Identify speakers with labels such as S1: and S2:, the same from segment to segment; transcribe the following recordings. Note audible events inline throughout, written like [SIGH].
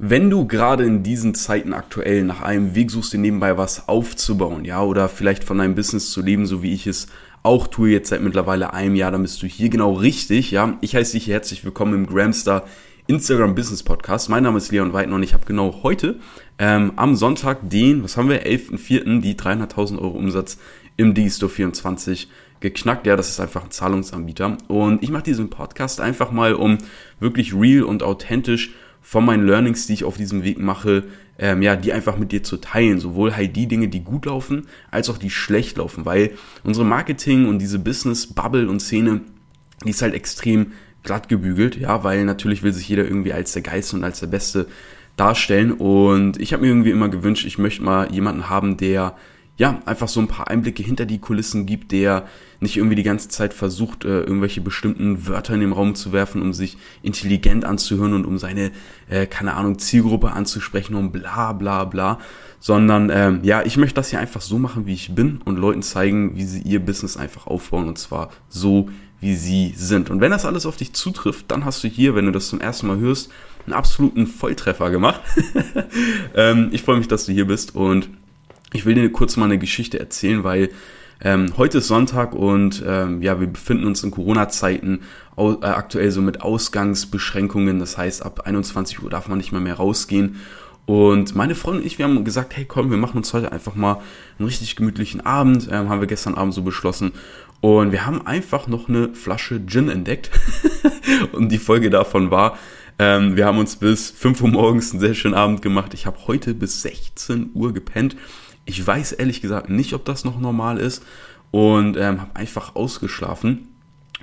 S1: Wenn du gerade in diesen Zeiten aktuell nach einem Weg suchst, dir nebenbei was aufzubauen, ja, oder vielleicht von deinem Business zu leben, so wie ich es auch tue jetzt seit mittlerweile einem Jahr, dann bist du hier genau richtig, ja. Ich heiße dich herzlich willkommen im Gramstar Instagram Business Podcast. Mein Name ist Leon Weidner und ich habe genau heute ähm, am Sonntag den, was haben wir, 11.04., die 300.000 Euro Umsatz im Digistore 24 geknackt. Ja, das ist einfach ein Zahlungsanbieter. Und ich mache diesen Podcast einfach mal, um wirklich real und authentisch von meinen Learnings, die ich auf diesem Weg mache, ähm, ja, die einfach mit dir zu teilen. Sowohl halt die Dinge, die gut laufen, als auch die schlecht laufen. Weil unsere Marketing und diese Business-Bubble und Szene, die ist halt extrem glatt gebügelt, ja, weil natürlich will sich jeder irgendwie als der Geist und als der Beste darstellen. Und ich habe mir irgendwie immer gewünscht, ich möchte mal jemanden haben, der ja, einfach so ein paar Einblicke hinter die Kulissen gibt, der nicht irgendwie die ganze Zeit versucht, äh, irgendwelche bestimmten Wörter in den Raum zu werfen, um sich intelligent anzuhören und um seine, äh, keine Ahnung, Zielgruppe anzusprechen und bla bla bla. Sondern ähm, ja, ich möchte das hier einfach so machen, wie ich bin und Leuten zeigen, wie sie ihr Business einfach aufbauen und zwar so, wie sie sind. Und wenn das alles auf dich zutrifft, dann hast du hier, wenn du das zum ersten Mal hörst, einen absoluten Volltreffer gemacht. [LAUGHS] ähm, ich freue mich, dass du hier bist und ich will dir kurz mal eine Geschichte erzählen, weil ähm, heute ist Sonntag und ähm, ja, wir befinden uns in Corona-Zeiten äh, aktuell so mit Ausgangsbeschränkungen. Das heißt, ab 21 Uhr darf man nicht mehr mehr rausgehen. Und meine Freundin und ich, wir haben gesagt, hey komm, wir machen uns heute einfach mal einen richtig gemütlichen Abend. Ähm, haben wir gestern Abend so beschlossen. Und wir haben einfach noch eine Flasche Gin entdeckt. [LAUGHS] und die Folge davon war, ähm, wir haben uns bis 5 Uhr morgens einen sehr schönen Abend gemacht. Ich habe heute bis 16 Uhr gepennt. Ich weiß ehrlich gesagt nicht, ob das noch normal ist und ähm, habe einfach ausgeschlafen.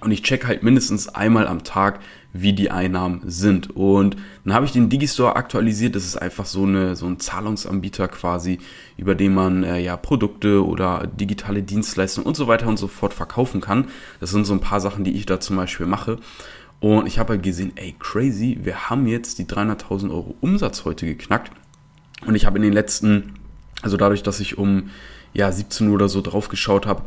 S1: Und ich check halt mindestens einmal am Tag, wie die Einnahmen sind. Und dann habe ich den Digistore aktualisiert. Das ist einfach so, eine, so ein Zahlungsanbieter quasi, über den man äh, ja Produkte oder digitale Dienstleistungen und so weiter und so fort verkaufen kann. Das sind so ein paar Sachen, die ich da zum Beispiel mache. Und ich habe halt gesehen, ey, crazy, wir haben jetzt die 300.000 Euro Umsatz heute geknackt. Und ich habe in den letzten also dadurch, dass ich um ja, 17 Uhr oder so drauf geschaut habe,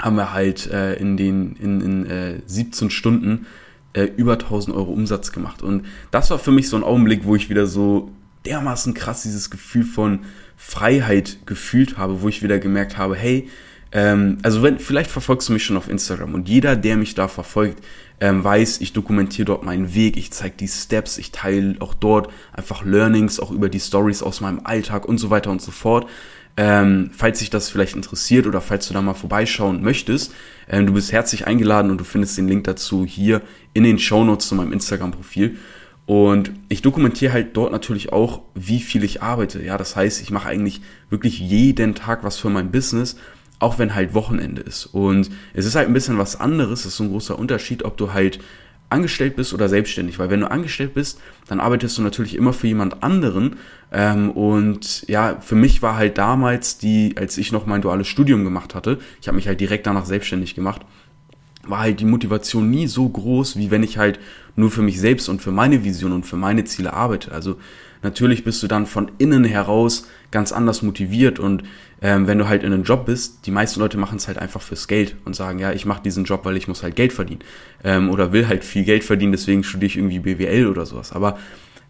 S1: haben wir halt äh, in den in, in äh, 17 Stunden äh, über 1000 Euro Umsatz gemacht. Und das war für mich so ein Augenblick, wo ich wieder so dermaßen krass dieses Gefühl von Freiheit gefühlt habe, wo ich wieder gemerkt habe, hey, ähm, also wenn, vielleicht verfolgst du mich schon auf Instagram und jeder, der mich da verfolgt, ähm, weiß, ich dokumentiere dort meinen Weg, ich zeige die Steps, ich teile auch dort einfach Learnings, auch über die Stories aus meinem Alltag und so weiter und so fort. Ähm, falls dich das vielleicht interessiert oder falls du da mal vorbeischauen möchtest, ähm, du bist herzlich eingeladen und du findest den Link dazu hier in den Show Notes zu meinem Instagram-Profil. Und ich dokumentiere halt dort natürlich auch, wie viel ich arbeite. Ja, das heißt, ich mache eigentlich wirklich jeden Tag was für mein Business auch wenn halt Wochenende ist. Und es ist halt ein bisschen was anderes, das ist so ein großer Unterschied, ob du halt angestellt bist oder selbstständig, weil wenn du angestellt bist, dann arbeitest du natürlich immer für jemand anderen. Ähm, und ja, für mich war halt damals die, als ich noch mein duales Studium gemacht hatte, ich habe mich halt direkt danach selbstständig gemacht, war halt die Motivation nie so groß, wie wenn ich halt nur für mich selbst und für meine Vision und für meine Ziele arbeite. Also natürlich bist du dann von innen heraus ganz anders motiviert und ähm, wenn du halt in einem Job bist, die meisten Leute machen es halt einfach fürs Geld und sagen, ja, ich mache diesen Job, weil ich muss halt Geld verdienen ähm, oder will halt viel Geld verdienen, deswegen studiere ich irgendwie BWL oder sowas. Aber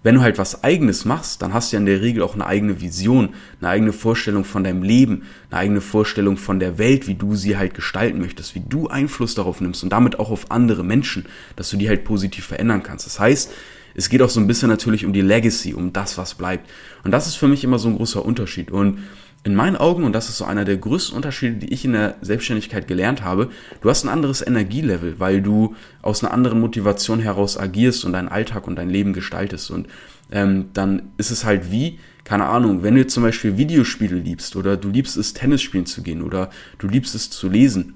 S1: wenn du halt was eigenes machst, dann hast du ja in der Regel auch eine eigene Vision, eine eigene Vorstellung von deinem Leben, eine eigene Vorstellung von der Welt, wie du sie halt gestalten möchtest, wie du Einfluss darauf nimmst und damit auch auf andere Menschen, dass du die halt positiv verändern kannst. Das heißt, es geht auch so ein bisschen natürlich um die Legacy, um das, was bleibt. Und das ist für mich immer so ein großer Unterschied. Und in meinen Augen, und das ist so einer der größten Unterschiede, die ich in der Selbstständigkeit gelernt habe, du hast ein anderes Energielevel, weil du aus einer anderen Motivation heraus agierst und deinen Alltag und dein Leben gestaltest. Und ähm, dann ist es halt wie, keine Ahnung, wenn du zum Beispiel Videospiele liebst oder du liebst es, Tennis spielen zu gehen oder du liebst es zu lesen,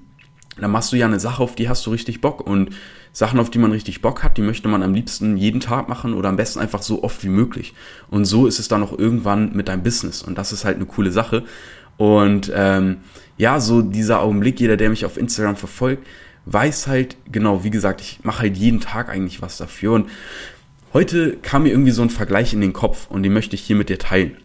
S1: dann machst du ja eine Sache, auf die hast du richtig Bock. Und Sachen, auf die man richtig Bock hat, die möchte man am liebsten jeden Tag machen oder am besten einfach so oft wie möglich. Und so ist es dann auch irgendwann mit deinem Business. Und das ist halt eine coole Sache. Und ähm, ja, so dieser Augenblick, jeder, der mich auf Instagram verfolgt, weiß halt, genau, wie gesagt, ich mache halt jeden Tag eigentlich was dafür. Und heute kam mir irgendwie so ein Vergleich in den Kopf und den möchte ich hier mit dir teilen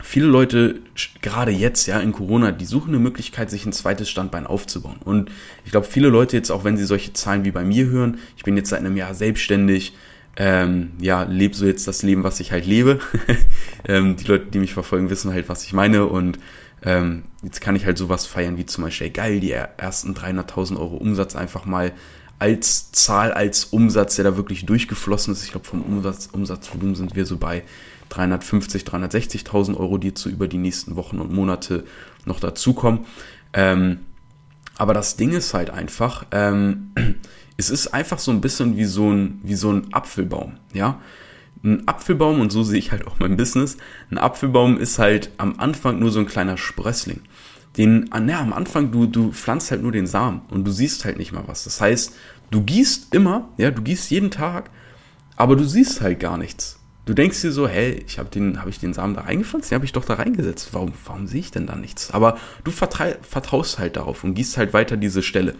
S1: viele Leute, gerade jetzt, ja, in Corona, die suchen eine Möglichkeit, sich ein zweites Standbein aufzubauen. Und ich glaube, viele Leute jetzt, auch wenn sie solche Zahlen wie bei mir hören, ich bin jetzt seit einem Jahr selbstständig, ähm, ja, lebe so jetzt das Leben, was ich halt lebe. [LAUGHS] ähm, die Leute, die mich verfolgen, wissen halt, was ich meine und ähm, jetzt kann ich halt sowas feiern wie zum Beispiel, geil, die ersten 300.000 Euro Umsatz einfach mal als Zahl, als Umsatz, der da wirklich durchgeflossen ist. Ich glaube, vom Umsatz, Umsatzvolumen sind wir so bei 350, 360.000 Euro, die jetzt so über die nächsten Wochen und Monate noch dazukommen. Ähm, aber das Ding ist halt einfach, ähm, [CLEARS THROAT] es ist einfach so ein bisschen wie so ein, wie so ein Apfelbaum, ja. Ein Apfelbaum, und so sehe ich halt auch mein Business, ein Apfelbaum ist halt am Anfang nur so ein kleiner Sprössling. Den, ah, na, am Anfang, du, du pflanzt halt nur den Samen und du siehst halt nicht mal was. Das heißt, du gießt immer, ja, du gießt jeden Tag, aber du siehst halt gar nichts. Du denkst dir so, hey, ich habe den, habe ich den Samen da reingepflanzt? Den habe ich doch da reingesetzt. Warum, warum sehe ich denn da nichts? Aber du vertraust halt darauf und gießt halt weiter diese Stelle.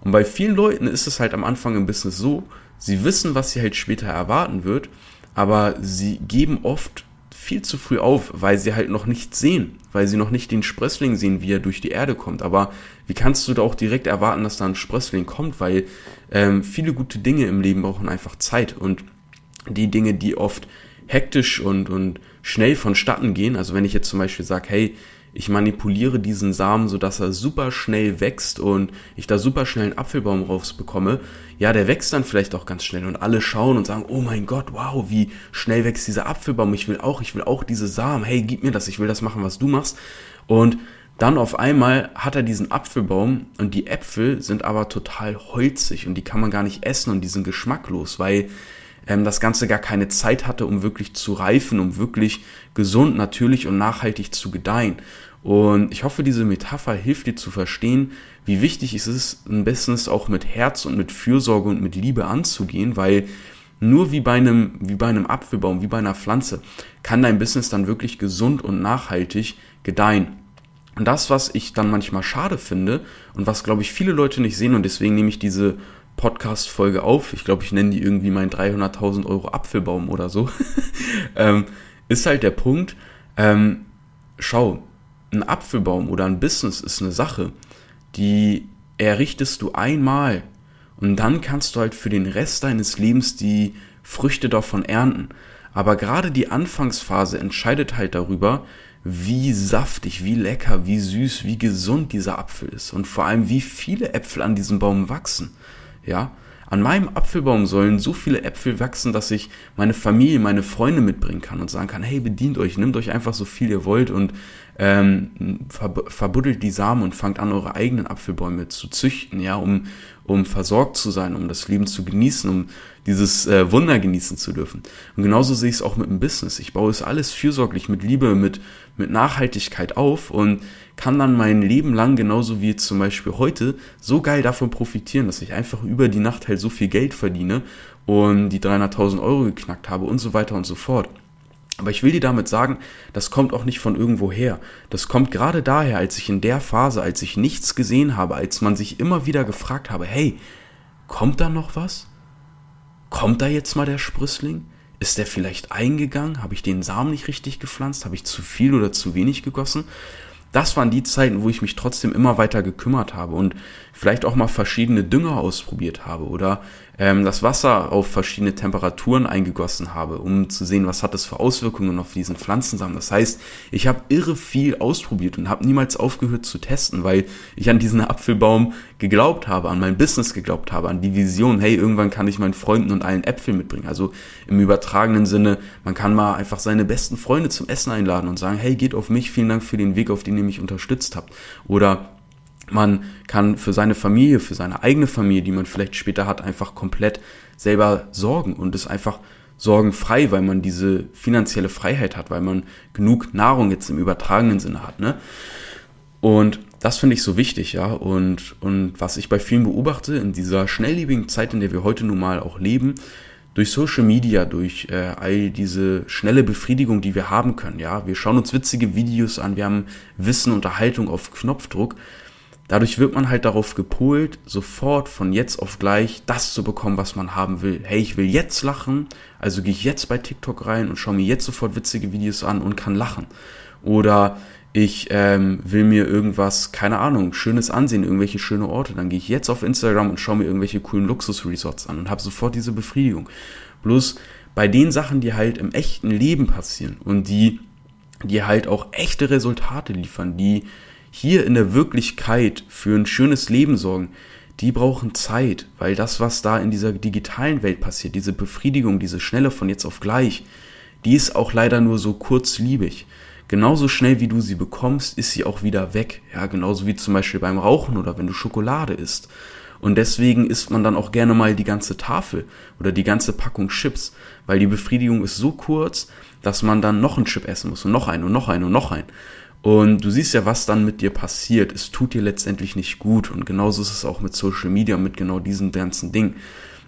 S1: Und bei vielen Leuten ist es halt am Anfang im Business so, sie wissen, was sie halt später erwarten wird, aber sie geben oft viel zu früh auf, weil sie halt noch nichts sehen, weil sie noch nicht den Sprössling sehen, wie er durch die Erde kommt. Aber wie kannst du da auch direkt erwarten, dass da ein Sprössling kommt? Weil ähm, viele gute Dinge im Leben brauchen einfach Zeit und die Dinge, die oft hektisch und, und schnell vonstatten gehen, also wenn ich jetzt zum Beispiel sage, hey, ich manipuliere diesen Samen, sodass er super schnell wächst und ich da super schnell einen Apfelbaum rausbekomme, ja, der wächst dann vielleicht auch ganz schnell und alle schauen und sagen, oh mein Gott, wow, wie schnell wächst dieser Apfelbaum, ich will auch, ich will auch diese Samen, hey, gib mir das, ich will das machen, was du machst. Und dann auf einmal hat er diesen Apfelbaum und die Äpfel sind aber total holzig und die kann man gar nicht essen und die sind geschmacklos, weil ähm, das Ganze gar keine Zeit hatte, um wirklich zu reifen, um wirklich gesund, natürlich und nachhaltig zu gedeihen. Und ich hoffe, diese Metapher hilft dir zu verstehen, wie wichtig es ist, ein Business auch mit Herz und mit Fürsorge und mit Liebe anzugehen, weil nur wie bei einem, wie bei einem Apfelbaum, wie bei einer Pflanze, kann dein Business dann wirklich gesund und nachhaltig gedeihen. Und das, was ich dann manchmal schade finde und was, glaube ich, viele Leute nicht sehen und deswegen nehme ich diese Podcast-Folge auf. Ich glaube, ich nenne die irgendwie mein 300.000 Euro Apfelbaum oder so. [LAUGHS] ähm, ist halt der Punkt, ähm, schau, ein Apfelbaum oder ein Business ist eine Sache, die errichtest du einmal und dann kannst du halt für den Rest deines Lebens die Früchte davon ernten. Aber gerade die Anfangsphase entscheidet halt darüber, wie saftig, wie lecker, wie süß, wie gesund dieser Apfel ist und vor allem wie viele Äpfel an diesem Baum wachsen. Ja, an meinem Apfelbaum sollen so viele Äpfel wachsen, dass ich meine Familie, meine Freunde mitbringen kann und sagen kann, hey, bedient euch, nehmt euch einfach so viel ihr wollt und ähm, verbuddelt die Samen und fangt an, eure eigenen Apfelbäume zu züchten, ja, um, um versorgt zu sein, um das Leben zu genießen, um dieses äh, Wunder genießen zu dürfen. Und genauso sehe ich es auch mit dem Business. Ich baue es alles fürsorglich, mit Liebe, mit, mit Nachhaltigkeit auf und kann dann mein Leben lang, genauso wie zum Beispiel heute, so geil davon profitieren, dass ich einfach über die Nacht halt so viel Geld verdiene und die 300.000 Euro geknackt habe und so weiter und so fort. Aber ich will dir damit sagen, das kommt auch nicht von irgendwo her. Das kommt gerade daher, als ich in der Phase, als ich nichts gesehen habe, als man sich immer wieder gefragt habe, hey, kommt da noch was? Kommt da jetzt mal der Sprüssling? Ist der vielleicht eingegangen? Habe ich den Samen nicht richtig gepflanzt? Habe ich zu viel oder zu wenig gegossen? Das waren die Zeiten, wo ich mich trotzdem immer weiter gekümmert habe. Und vielleicht auch mal verschiedene Dünger ausprobiert habe oder ähm, das Wasser auf verschiedene Temperaturen eingegossen habe, um zu sehen, was hat das für Auswirkungen auf diesen Pflanzensamen. Das heißt, ich habe irre viel ausprobiert und habe niemals aufgehört zu testen, weil ich an diesen Apfelbaum geglaubt habe, an mein Business geglaubt habe, an die Vision, hey, irgendwann kann ich meinen Freunden und allen Äpfel mitbringen. Also im übertragenen Sinne, man kann mal einfach seine besten Freunde zum Essen einladen und sagen, hey, geht auf mich, vielen Dank für den Weg, auf den ihr mich unterstützt habt. Oder man kann für seine Familie, für seine eigene Familie, die man vielleicht später hat, einfach komplett selber sorgen und ist einfach sorgenfrei, weil man diese finanzielle Freiheit hat, weil man genug Nahrung jetzt im übertragenen Sinne hat, ne? Und das finde ich so wichtig, ja. Und, und was ich bei vielen beobachte, in dieser schnelllebigen Zeit, in der wir heute nun mal auch leben, durch Social Media, durch äh, all diese schnelle Befriedigung, die wir haben können, ja. Wir schauen uns witzige Videos an, wir haben Wissen, Unterhaltung auf Knopfdruck Dadurch wird man halt darauf gepolt, sofort von jetzt auf gleich das zu bekommen, was man haben will. Hey, ich will jetzt lachen, also gehe ich jetzt bei TikTok rein und schaue mir jetzt sofort witzige Videos an und kann lachen. Oder ich ähm, will mir irgendwas, keine Ahnung, schönes ansehen, irgendwelche schöne Orte, dann gehe ich jetzt auf Instagram und schaue mir irgendwelche coolen Luxusresorts an und habe sofort diese Befriedigung. Bloß bei den Sachen, die halt im echten Leben passieren und die, die halt auch echte Resultate liefern, die hier in der Wirklichkeit für ein schönes Leben sorgen, die brauchen Zeit, weil das, was da in dieser digitalen Welt passiert, diese Befriedigung, diese Schnelle von jetzt auf gleich, die ist auch leider nur so kurzliebig. Genauso schnell wie du sie bekommst, ist sie auch wieder weg. Ja, genauso wie zum Beispiel beim Rauchen oder wenn du Schokolade isst. Und deswegen isst man dann auch gerne mal die ganze Tafel oder die ganze Packung Chips, weil die Befriedigung ist so kurz, dass man dann noch einen Chip essen muss und noch einen und noch einen und noch einen. Und du siehst ja, was dann mit dir passiert. Es tut dir letztendlich nicht gut. Und genauso ist es auch mit Social Media mit genau diesen ganzen Dingen.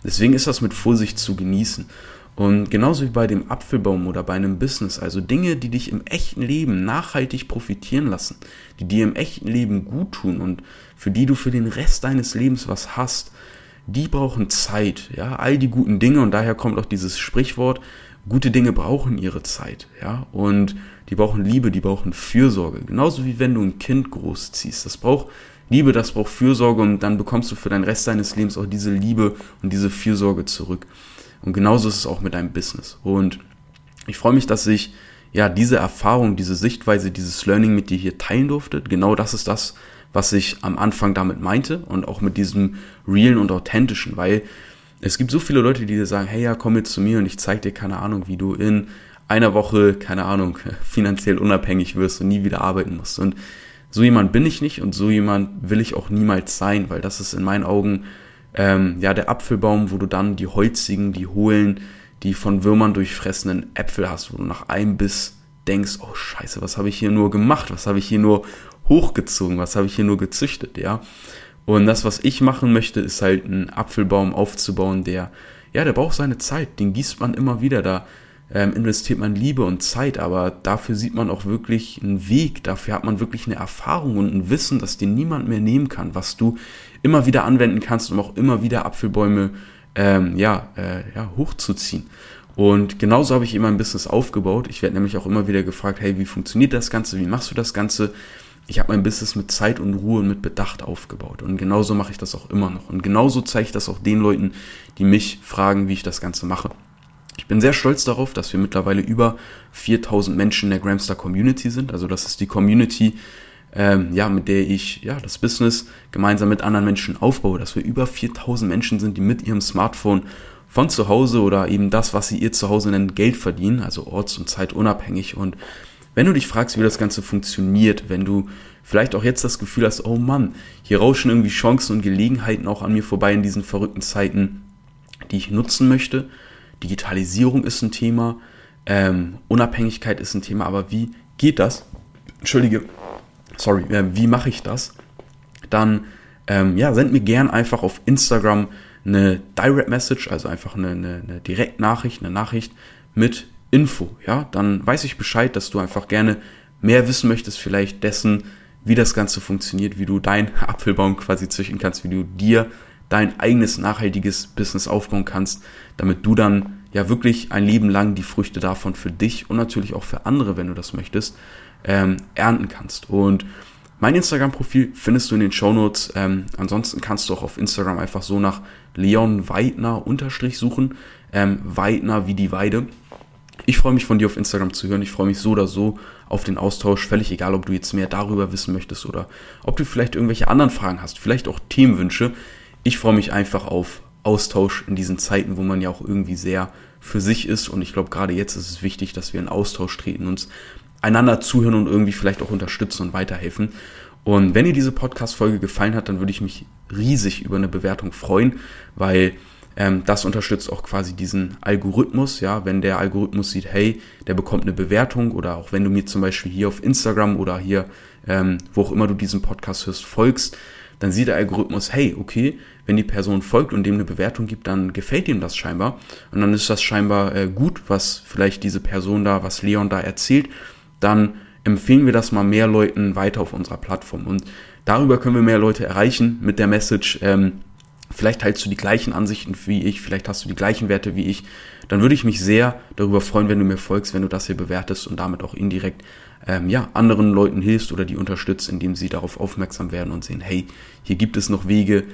S1: Deswegen ist das mit Vorsicht zu genießen. Und genauso wie bei dem Apfelbaum oder bei einem Business, also Dinge, die dich im echten Leben nachhaltig profitieren lassen, die dir im echten Leben gut tun und für die du für den Rest deines Lebens was hast, die brauchen Zeit, ja, all die guten Dinge und daher kommt auch dieses Sprichwort, gute Dinge brauchen ihre Zeit, ja, und die brauchen Liebe, die brauchen Fürsorge, genauso wie wenn du ein Kind großziehst, das braucht Liebe, das braucht Fürsorge und dann bekommst du für den Rest deines Lebens auch diese Liebe und diese Fürsorge zurück. Und genauso ist es auch mit deinem Business. Und ich freue mich, dass ich ja diese Erfahrung, diese Sichtweise, dieses Learning mit dir hier teilen durfte. Genau das ist das, was ich am Anfang damit meinte und auch mit diesem realen und authentischen, weil es gibt so viele Leute, die dir sagen, hey ja, komm jetzt zu mir und ich zeig dir keine Ahnung, wie du in einer Woche, keine Ahnung, [LAUGHS] finanziell unabhängig wirst und nie wieder arbeiten musst. Und so jemand bin ich nicht und so jemand will ich auch niemals sein, weil das ist in meinen Augen ähm, ja, der Apfelbaum, wo du dann die holzigen, die hohlen, die von Würmern durchfressenen Äpfel hast, wo du nach einem Biss denkst, oh scheiße, was habe ich hier nur gemacht? Was habe ich hier nur hochgezogen? Was habe ich hier nur gezüchtet? Ja. Und das, was ich machen möchte, ist halt einen Apfelbaum aufzubauen, der, ja, der braucht seine Zeit. Den gießt man immer wieder. Da ähm, investiert man Liebe und Zeit, aber dafür sieht man auch wirklich einen Weg. Dafür hat man wirklich eine Erfahrung und ein Wissen, das dir niemand mehr nehmen kann, was du immer wieder anwenden kannst, um auch immer wieder Apfelbäume ähm, ja, äh, ja, hochzuziehen. Und genauso habe ich immer ein Business aufgebaut. Ich werde nämlich auch immer wieder gefragt, hey, wie funktioniert das Ganze? Wie machst du das Ganze? Ich habe mein Business mit Zeit und Ruhe und mit Bedacht aufgebaut. Und genauso mache ich das auch immer noch. Und genauso zeige ich das auch den Leuten, die mich fragen, wie ich das Ganze mache. Ich bin sehr stolz darauf, dass wir mittlerweile über 4000 Menschen in der Gramstar Community sind. Also das ist die Community, ähm, ja, mit der ich ja das Business gemeinsam mit anderen Menschen aufbaue, dass wir über 4000 Menschen sind, die mit ihrem Smartphone von zu Hause oder eben das, was sie ihr zu Hause nennen, Geld verdienen, also orts- und zeitunabhängig. Und wenn du dich fragst, wie das Ganze funktioniert, wenn du vielleicht auch jetzt das Gefühl hast, oh Mann, hier rauschen irgendwie Chancen und Gelegenheiten auch an mir vorbei in diesen verrückten Zeiten, die ich nutzen möchte. Digitalisierung ist ein Thema, ähm, Unabhängigkeit ist ein Thema, aber wie geht das? Entschuldige, sorry, äh, wie mache ich das? Dann ähm, ja, send mir gern einfach auf Instagram eine Direct Message, also einfach eine, eine, eine Direktnachricht, eine Nachricht mit Info. Ja, dann weiß ich Bescheid, dass du einfach gerne mehr wissen möchtest, vielleicht dessen, wie das Ganze funktioniert, wie du deinen [LAUGHS] Apfelbaum quasi züchten kannst, wie du dir dein eigenes nachhaltiges Business aufbauen kannst, damit du dann ja wirklich ein Leben lang die Früchte davon für dich und natürlich auch für andere, wenn du das möchtest, ähm, ernten kannst. Und mein Instagram-Profil findest du in den Shownotes. Ähm, ansonsten kannst du auch auf Instagram einfach so nach Leon Weidner unterstrich suchen. Ähm, Weidner wie die Weide. Ich freue mich von dir auf Instagram zu hören. Ich freue mich so oder so auf den Austausch. Völlig egal, ob du jetzt mehr darüber wissen möchtest oder ob du vielleicht irgendwelche anderen Fragen hast, vielleicht auch Themenwünsche. Ich freue mich einfach auf Austausch in diesen Zeiten, wo man ja auch irgendwie sehr für sich ist. Und ich glaube, gerade jetzt ist es wichtig, dass wir in Austausch treten, uns einander zuhören und irgendwie vielleicht auch unterstützen und weiterhelfen. Und wenn dir diese Podcast-Folge gefallen hat, dann würde ich mich riesig über eine Bewertung freuen, weil ähm, das unterstützt auch quasi diesen Algorithmus. Ja, wenn der Algorithmus sieht, hey, der bekommt eine Bewertung oder auch wenn du mir zum Beispiel hier auf Instagram oder hier, ähm, wo auch immer du diesen Podcast hörst, folgst, dann sieht der Algorithmus, hey, okay, wenn die Person folgt und dem eine Bewertung gibt, dann gefällt ihm das scheinbar. Und dann ist das scheinbar äh, gut, was vielleicht diese Person da, was Leon da erzählt dann empfehlen wir das mal mehr Leuten weiter auf unserer Plattform. Und darüber können wir mehr Leute erreichen mit der Message, ähm, vielleicht teilst du die gleichen Ansichten wie ich, vielleicht hast du die gleichen Werte wie ich, dann würde ich mich sehr darüber freuen, wenn du mir folgst, wenn du das hier bewertest und damit auch indirekt ähm, ja, anderen Leuten hilfst oder die unterstützt, indem sie darauf aufmerksam werden und sehen, hey, hier gibt es noch Wege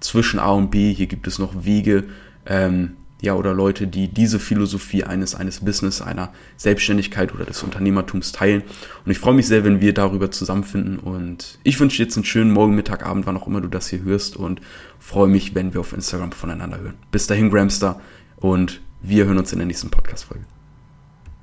S1: zwischen A und B, hier gibt es noch Wege, ähm, ja, oder Leute, die diese Philosophie eines, eines Business, einer Selbstständigkeit oder des Unternehmertums teilen. Und ich freue mich sehr, wenn wir darüber zusammenfinden. Und ich wünsche dir jetzt einen schönen Morgen, Mittag, Abend, wann auch immer du das hier hörst und freue mich, wenn wir auf Instagram voneinander hören. Bis dahin, Gramster, und wir hören uns in der nächsten Podcast-Folge.